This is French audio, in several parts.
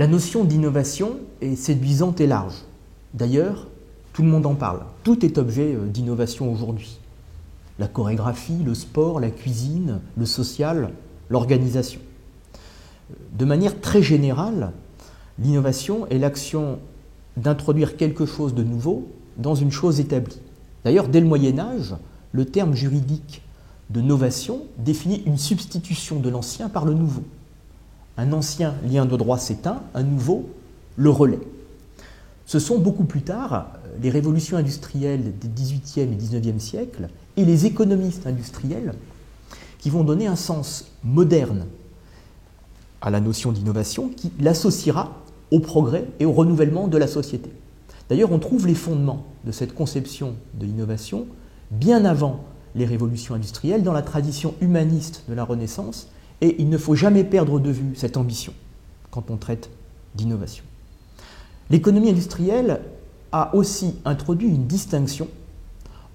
La notion d'innovation est séduisante et large. D'ailleurs, tout le monde en parle. Tout est objet euh, d'innovation aujourd'hui. La chorégraphie, le sport, la cuisine, le social, l'organisation. De manière très générale, l'innovation est l'action d'introduire quelque chose de nouveau dans une chose établie. D'ailleurs, dès le Moyen Âge, le terme juridique de novation définit une substitution de l'ancien par le nouveau. Un ancien lien de droit s'éteint, un nouveau le relais. Ce sont beaucoup plus tard les révolutions industrielles des XVIIIe et XIXe siècles et les économistes industriels qui vont donner un sens moderne à la notion d'innovation qui l'associera au progrès et au renouvellement de la société. D'ailleurs, on trouve les fondements de cette conception de l'innovation bien avant les révolutions industrielles dans la tradition humaniste de la Renaissance, et il ne faut jamais perdre de vue cette ambition quand on traite d'innovation. L'économie industrielle a aussi introduit une distinction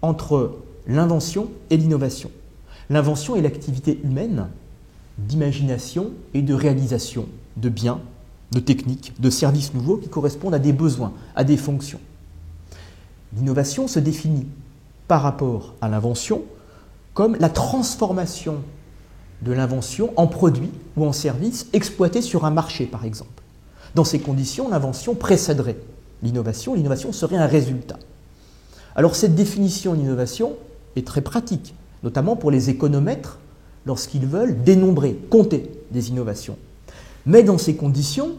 entre l'invention et l'innovation. L'invention est l'activité humaine d'imagination et de réalisation de biens, de techniques, de services nouveaux qui correspondent à des besoins, à des fonctions. L'innovation se définit par rapport à l'invention comme la transformation de l'invention en produit ou en service exploité sur un marché, par exemple. Dans ces conditions, l'invention précéderait l'innovation, l'innovation serait un résultat. Alors cette définition d'innovation est très pratique, notamment pour les économètres lorsqu'ils veulent dénombrer, compter des innovations. Mais dans ces conditions,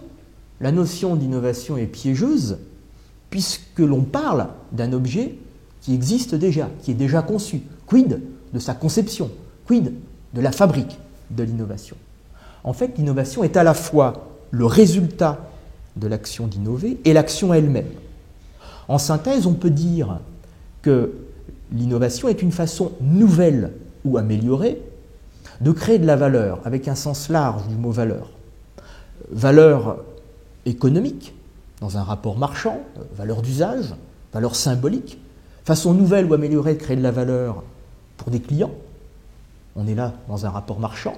la notion d'innovation est piégeuse puisque l'on parle d'un objet qui existe déjà, qui est déjà conçu. Quid de sa conception? Quid de la fabrique de l'innovation En fait, l'innovation est à la fois le résultat de l'action d'innover et l'action elle-même. En synthèse, on peut dire que l'innovation est une façon nouvelle ou améliorée de créer de la valeur, avec un sens large du mot valeur. Valeur économique, dans un rapport marchand, valeur d'usage, valeur symbolique, façon nouvelle ou améliorée de créer de la valeur pour des clients. On est là dans un rapport marchand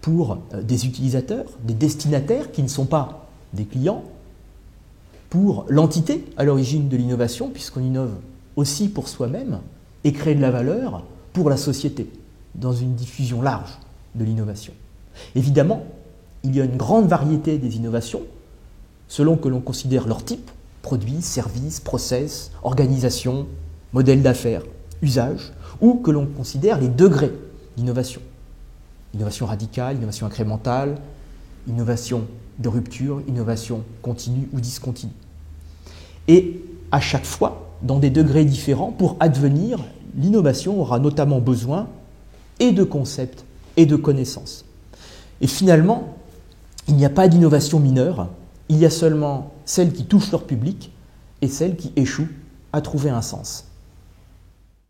pour euh, des utilisateurs, des destinataires qui ne sont pas des clients, pour l'entité à l'origine de l'innovation, puisqu'on innove aussi pour soi-même, et créer de la valeur pour la société, dans une diffusion large de l'innovation. Évidemment, il y a une grande variété des innovations, selon que l'on considère leur type, produits, services, process, organisation, modèle d'affaires, usage, ou que l'on considère les degrés d'innovation. Innovation radicale, innovation incrémentale, innovation de rupture, innovation continue ou discontinue. Et à chaque fois, dans des degrés différents, pour advenir, l'innovation aura notamment besoin et de concepts et de connaissances. Et finalement, il n'y a pas d'innovation mineure, il y a seulement celles qui touchent leur public et celles qui échouent à trouver un sens.